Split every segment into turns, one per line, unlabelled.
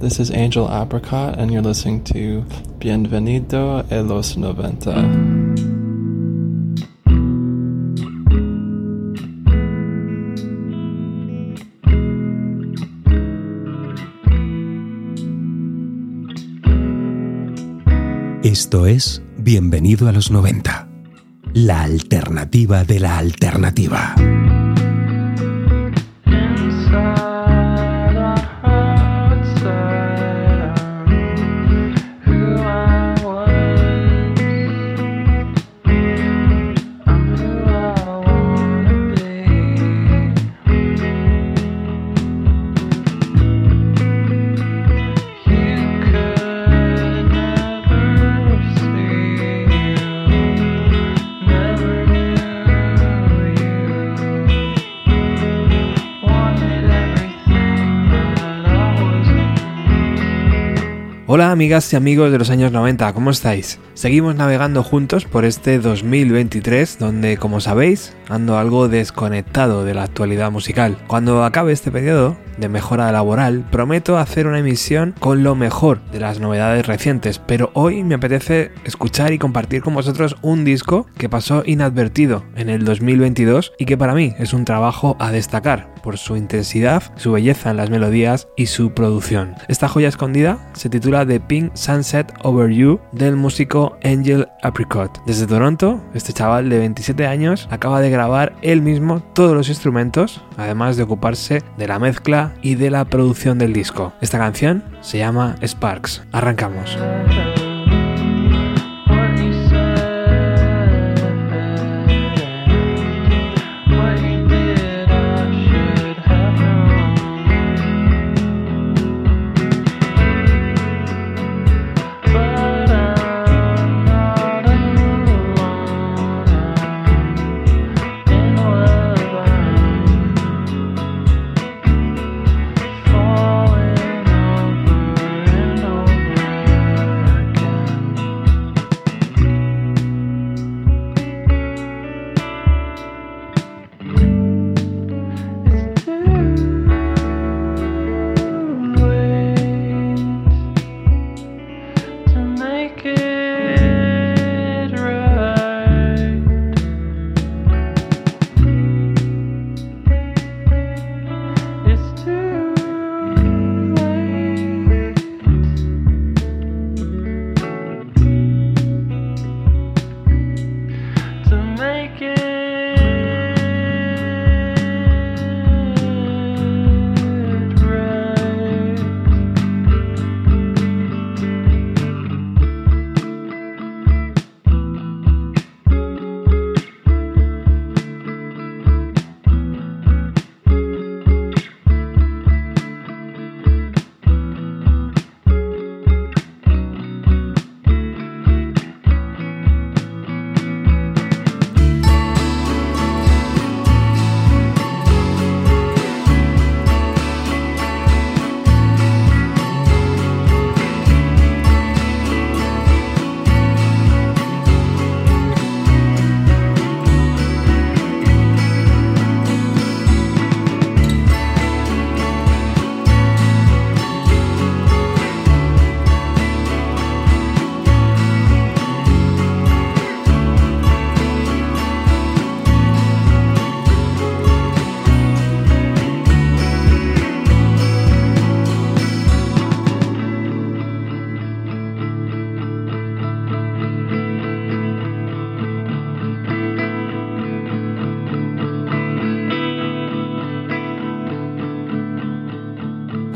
This is Angel Apricot, and you're listening to Bienvenido a los 90.
Esto es Bienvenido a los 90, la alternativa de la alternativa.
Hola amigas y amigos de los años 90, ¿cómo estáis? Seguimos navegando juntos por este 2023 donde, como sabéis, ando algo desconectado de la actualidad musical. Cuando acabe este periodo de mejora laboral, prometo hacer una emisión con lo mejor de las novedades recientes, pero hoy me apetece escuchar y compartir con vosotros un disco que pasó inadvertido en el 2022 y que para mí es un trabajo a destacar por su intensidad, su belleza en las melodías y su producción. Esta joya escondida se titula The Pink Sunset Over You del músico Angel Apricot. Desde Toronto, este chaval de 27 años acaba de grabar él mismo todos los instrumentos, además de ocuparse de la mezcla y de la producción del disco. Esta canción se llama Sparks. Arrancamos.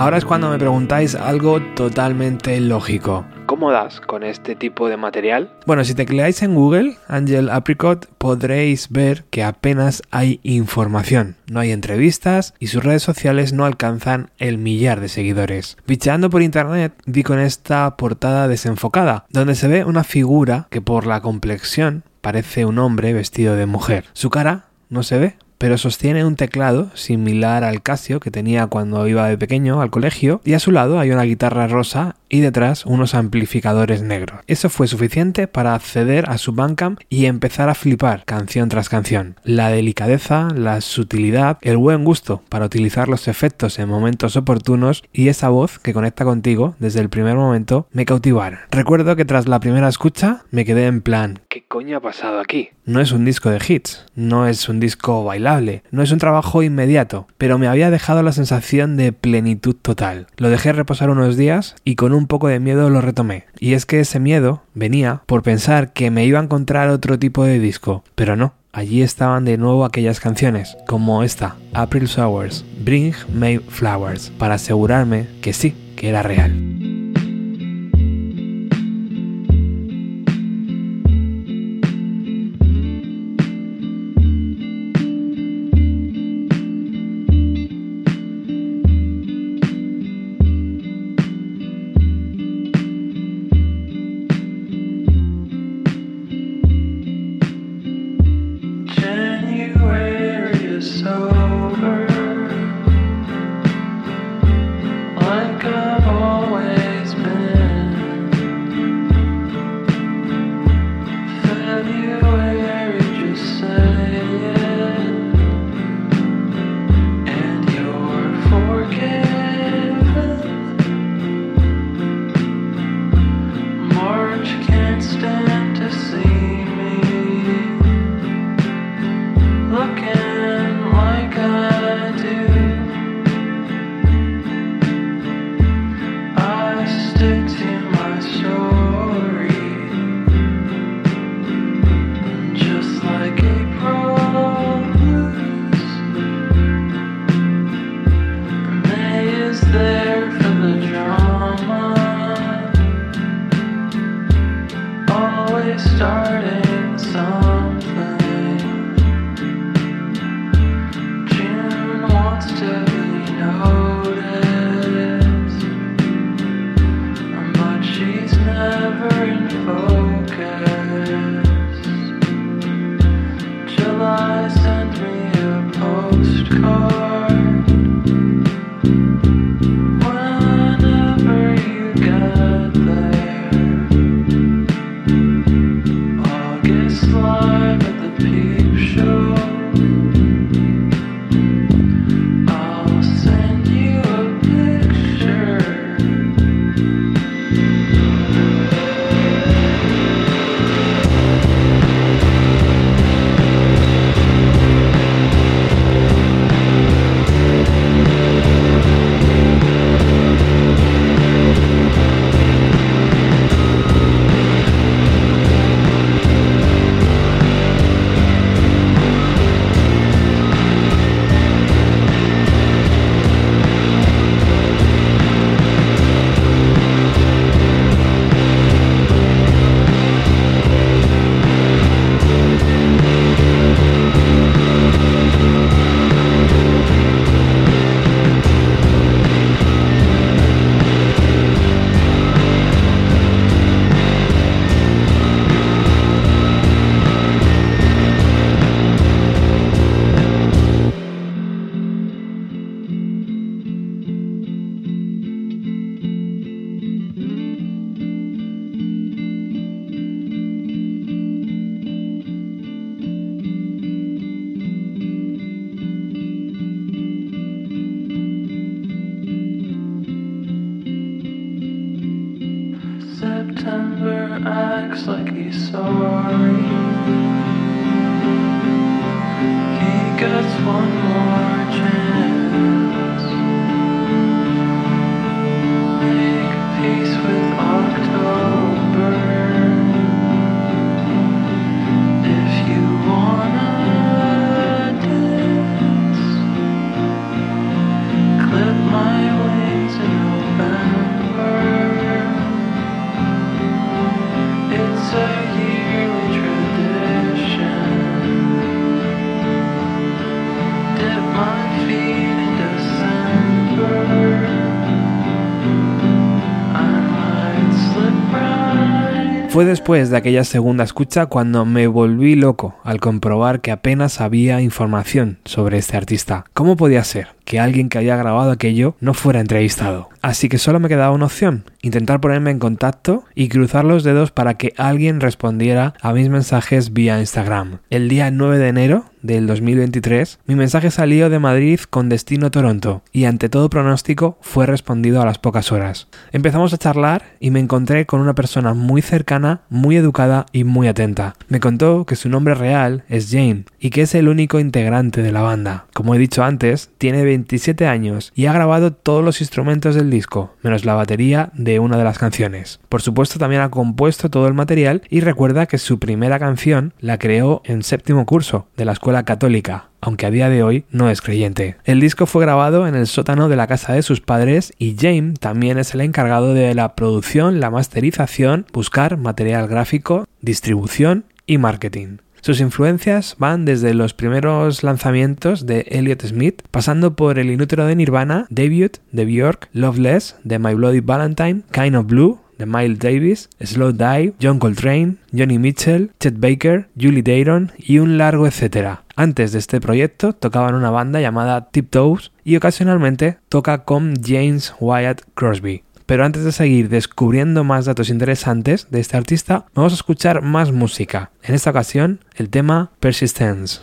Ahora es cuando me preguntáis algo totalmente lógico. ¿Cómo das con este tipo de material? Bueno, si tecleáis en Google Angel Apricot podréis ver que apenas hay información, no hay entrevistas y sus redes sociales no alcanzan el millar de seguidores. Bicheando por internet vi con esta portada desenfocada, donde se ve una figura que por la complexión parece un hombre vestido de mujer. Su cara no se ve,
pero sostiene un teclado similar al Casio que tenía cuando iba de pequeño al colegio y a su lado hay una guitarra rosa y detrás unos amplificadores negros. Eso fue suficiente para acceder a su Bandcamp y empezar a flipar canción tras canción. La delicadeza, la sutilidad, el buen gusto para utilizar los efectos en momentos oportunos y esa voz que conecta contigo desde el primer momento me cautivaron. Recuerdo que tras la primera escucha me quedé en plan, ¿qué coño ha pasado aquí? No es un disco de hits, no es un disco bailable, no es un trabajo inmediato, pero me había dejado la sensación de plenitud total. Lo dejé reposar unos días y con un poco de miedo lo retomé. Y es que ese miedo venía por pensar que me iba a encontrar otro tipo de disco, pero no. Allí estaban de nuevo aquellas canciones, como esta, April Showers, Bring May Flowers, para asegurarme que sí, que era real.
Fue después de aquella segunda escucha cuando me volví loco al comprobar que apenas había información sobre este artista. ¿Cómo podía ser que alguien que haya grabado aquello no fuera entrevistado? Así que solo me quedaba una opción, intentar ponerme en contacto y cruzar los dedos para que alguien respondiera a mis mensajes vía Instagram. El día 9 de enero del 2023, mi mensaje salió de Madrid con destino Toronto y ante todo pronóstico fue respondido a las pocas horas. Empezamos a charlar y me encontré con una persona muy cercana, muy educada y muy atenta. Me contó que su nombre real es Jane y que es el único integrante de la banda. Como he dicho antes, tiene 27 años y ha grabado todos los instrumentos del disco, menos la batería de una de las canciones. Por supuesto también ha compuesto todo el material y recuerda que su primera canción la creó en séptimo curso de la escuela católica, aunque a día de hoy no es creyente. El disco fue grabado en el sótano de la casa de sus padres y James también es el encargado de la producción, la masterización, buscar material gráfico, distribución y marketing. Sus influencias van desde los primeros lanzamientos de Elliot Smith, pasando por El Inútero de Nirvana, Debut de Björk, Loveless de My Bloody Valentine, Kind of Blue de Miles Davis, Slow Dive, John Coltrane, Johnny Mitchell, Chet Baker, Julie Dayron y un largo etcétera. Antes de este proyecto tocaba en una banda llamada Tiptoes y ocasionalmente toca con James Wyatt Crosby. Pero antes de seguir descubriendo más datos interesantes de este artista, vamos a escuchar más música. En esta ocasión, el tema Persistence.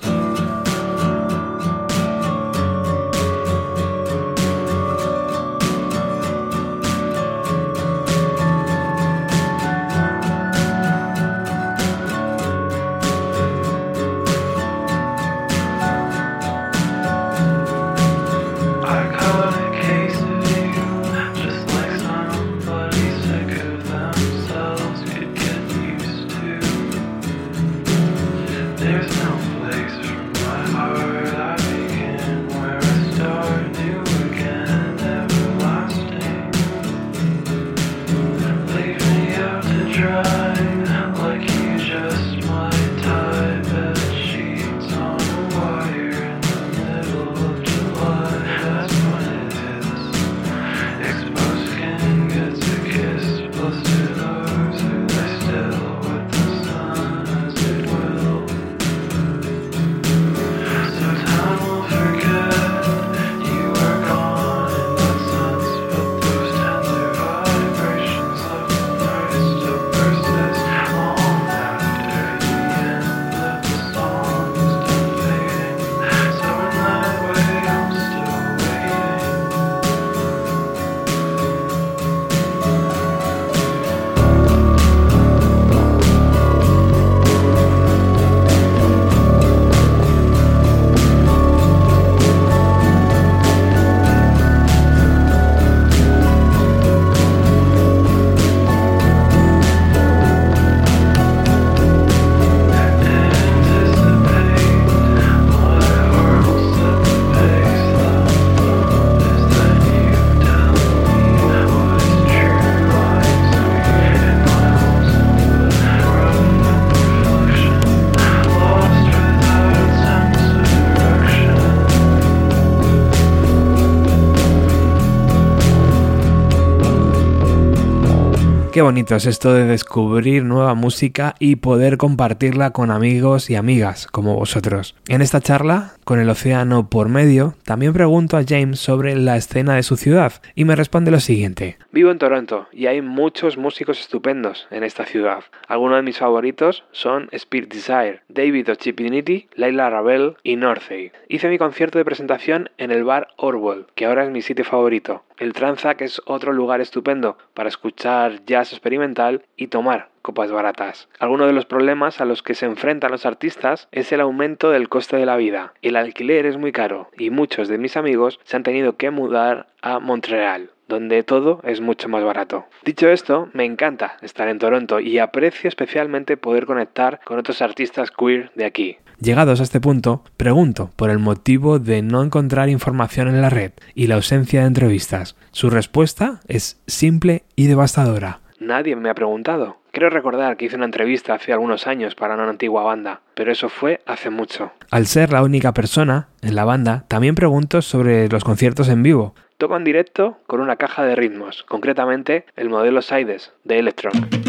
Qué bonito es esto de descubrir nueva música y poder compartirla con amigos y amigas como vosotros. En esta charla, con el océano por medio, también pregunto a James sobre la escena de su ciudad y me responde lo siguiente. Vivo en Toronto y hay muchos músicos estupendos en esta ciudad. Algunos de mis favoritos son Spirit Desire, David Ochipiniti, Laila Ravel y Northey. Hice mi concierto de presentación en el bar Orwell, que ahora es mi sitio favorito. El Tranzac es otro lugar estupendo para escuchar jazz experimental y tomar copas baratas. Algunos de los problemas a los que se enfrentan los artistas es el aumento del coste de la vida. El alquiler es muy caro y muchos de mis amigos se han tenido que mudar a Montreal donde todo es mucho más barato. Dicho esto, me encanta estar en Toronto y aprecio especialmente poder conectar con otros artistas queer de aquí. Llegados a este punto, pregunto por el motivo de no encontrar información en la red y la ausencia de entrevistas. Su respuesta es simple y devastadora. Nadie me ha preguntado. Creo recordar que hice una entrevista hace algunos años para una antigua banda, pero eso fue hace mucho. Al ser la única persona en la banda, también pregunto sobre los conciertos en vivo. Toco en directo con una caja de ritmos, concretamente el modelo Sides de Electron.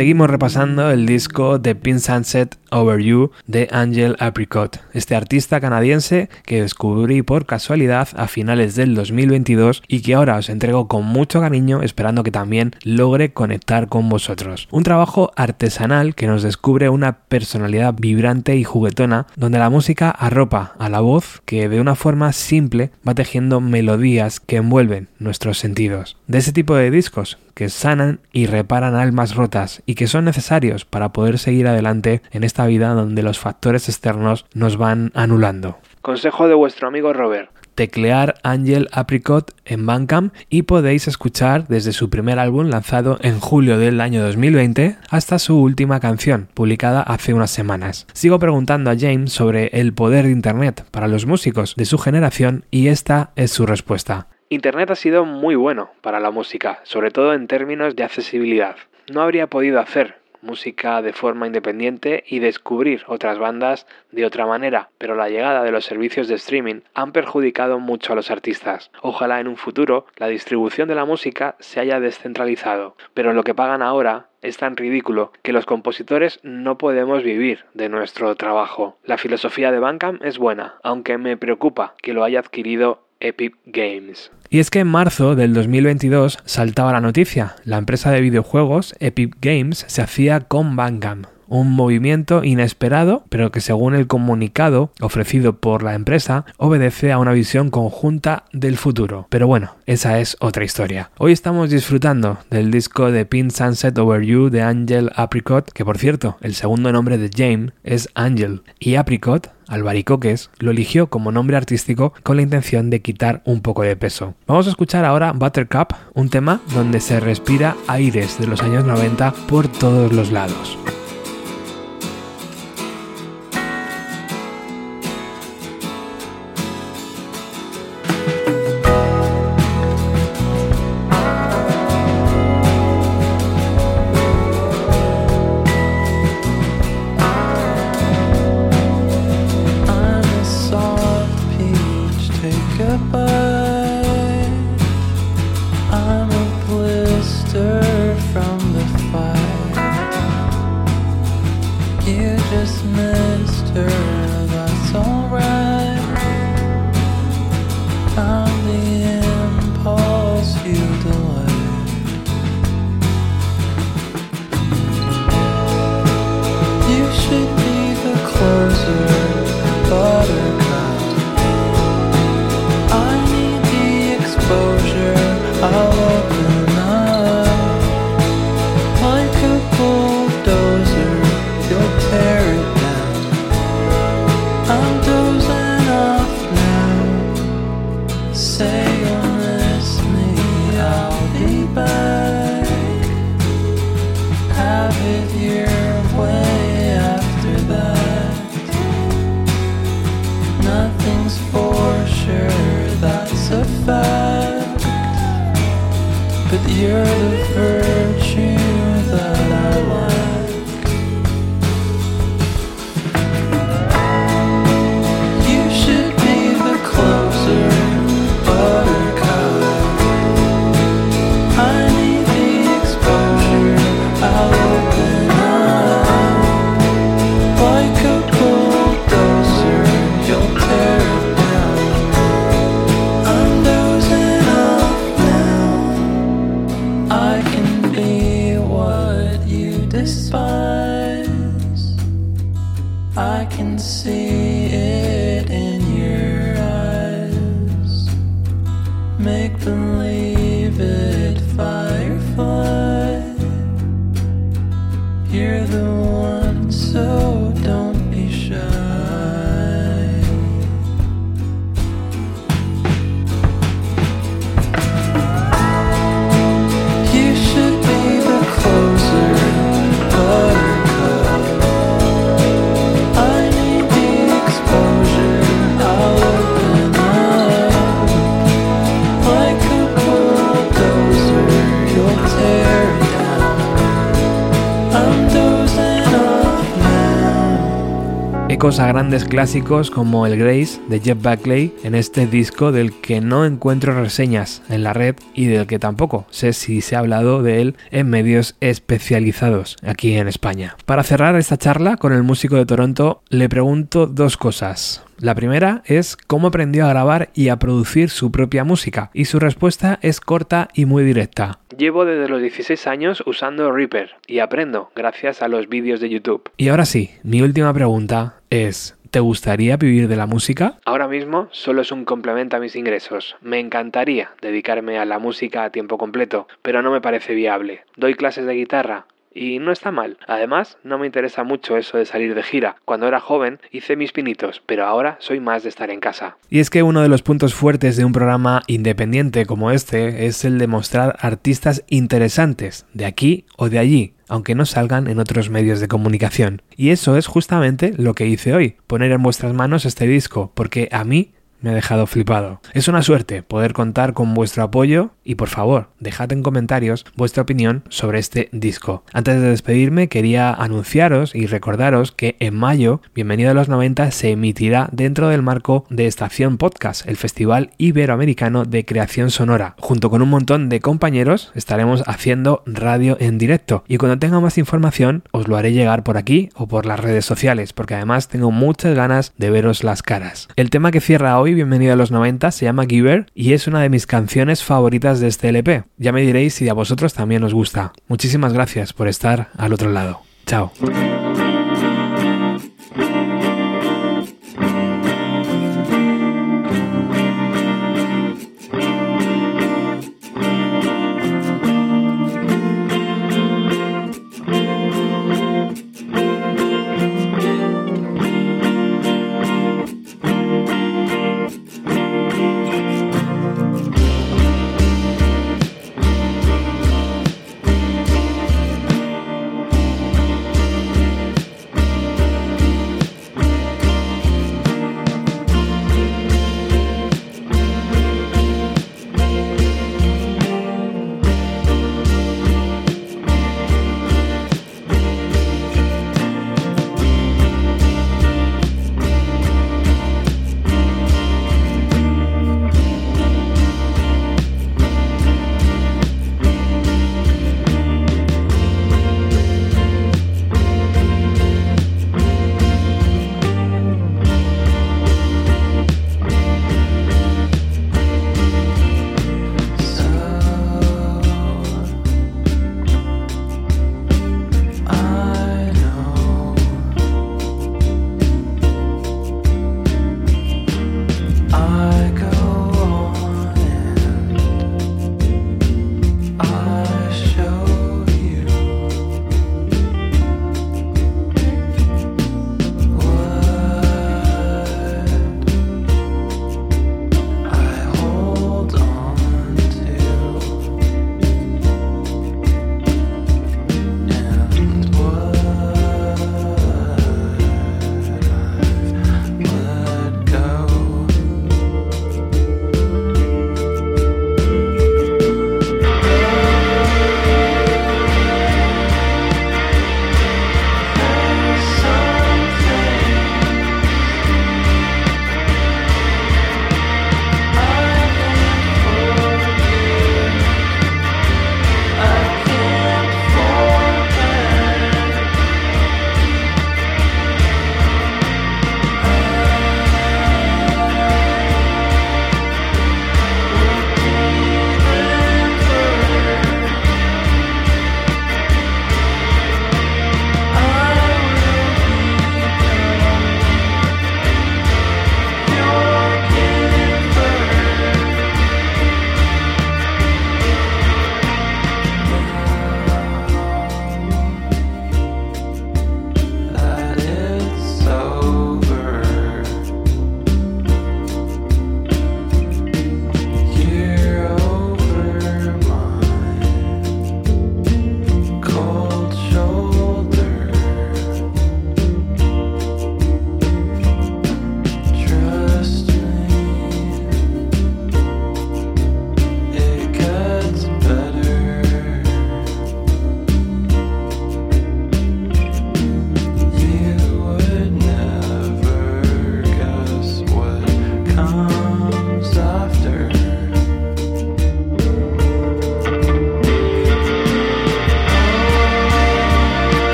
Seguimos repasando el disco The Pin Sunset Over You de Angel Apricot, este artista canadiense que descubrí por casualidad a finales del 2022 y que ahora os entrego con mucho cariño esperando que también logre conectar con vosotros. Un trabajo artesanal que nos descubre una personalidad vibrante y juguetona donde la música arropa a la voz que de una forma simple va tejiendo melodías que envuelven nuestros sentidos. De ese tipo de discos que sanan y reparan almas rotas y que son necesarios para poder seguir adelante en esta vida donde los factores externos nos van anulando. Consejo de vuestro amigo Robert teclear Angel Apricot en Bandcamp y podéis escuchar desde su primer álbum lanzado en julio del año 2020 hasta su última canción, publicada hace unas semanas. Sigo preguntando a James sobre el poder de Internet para los músicos de su generación y esta es su respuesta. Internet ha sido muy bueno para la música, sobre todo en términos de accesibilidad. No habría podido hacer música de forma independiente y descubrir otras bandas de otra manera, pero la llegada de los servicios de streaming han perjudicado mucho a los artistas. Ojalá en un futuro la distribución de la música se haya descentralizado, pero lo que pagan ahora es tan ridículo que los compositores no podemos vivir de nuestro trabajo. La filosofía de Bandcamp es buena, aunque me preocupa que lo haya adquirido Epic Games. Y es que en marzo del 2022 saltaba la noticia. La empresa de videojuegos Epic Games se hacía con Bandcamp, un movimiento inesperado, pero que según el comunicado ofrecido por la empresa, obedece a una visión conjunta del futuro. Pero bueno, esa es otra historia. Hoy estamos disfrutando del disco de Pin Sunset Over You de Angel Apricot, que por cierto, el segundo nombre de James es Angel, y Apricot Albaricoques lo eligió como nombre artístico con la intención de quitar un poco de peso. Vamos a escuchar ahora Buttercup, un tema donde se respira aires de los años 90 por todos los lados. things for sure, that's a fact. But you're You're the one so a grandes clásicos como el Grace de Jeff Buckley en este disco del que no encuentro reseñas en la red y del que tampoco sé si se ha hablado de él en medios especializados aquí en España. Para cerrar esta charla con el músico de Toronto le pregunto dos cosas. La primera es cómo aprendió a grabar y a producir su propia música, y su respuesta es corta y muy directa. Llevo desde los 16 años usando Reaper y aprendo gracias a los vídeos de YouTube. Y ahora sí, mi última pregunta es, ¿Te gustaría vivir de la música? Ahora mismo solo es un complemento a mis ingresos. Me encantaría dedicarme a la música a tiempo completo, pero no me parece viable. Doy clases de guitarra, y no está mal. Además, no me interesa mucho eso de salir de gira. Cuando era joven hice mis pinitos, pero ahora soy más de estar en casa. Y es que uno de los puntos fuertes de un programa independiente como este es el de mostrar artistas interesantes, de aquí o de allí, aunque no salgan en otros medios de comunicación. Y eso es justamente lo que hice hoy, poner en vuestras manos este disco, porque a mí me ha dejado flipado. Es una suerte poder contar con vuestro apoyo y por favor, dejad en comentarios vuestra opinión sobre este disco. Antes de despedirme, quería anunciaros y recordaros que en mayo, Bienvenido a los 90 se emitirá dentro del marco de Estación Podcast, el Festival Iberoamericano de Creación Sonora. Junto con un montón de compañeros estaremos haciendo radio en directo y cuando tenga más información os lo haré llegar por aquí o por las redes sociales, porque además tengo muchas ganas de veros las caras. El tema que cierra hoy Bienvenido a los 90 se llama Giver y es una de mis canciones favoritas de este LP. Ya me diréis si a vosotros también os gusta. Muchísimas gracias por estar al otro lado. Chao.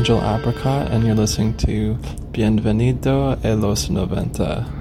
Angel Apricot, and you're listening to Bienvenido a los 90.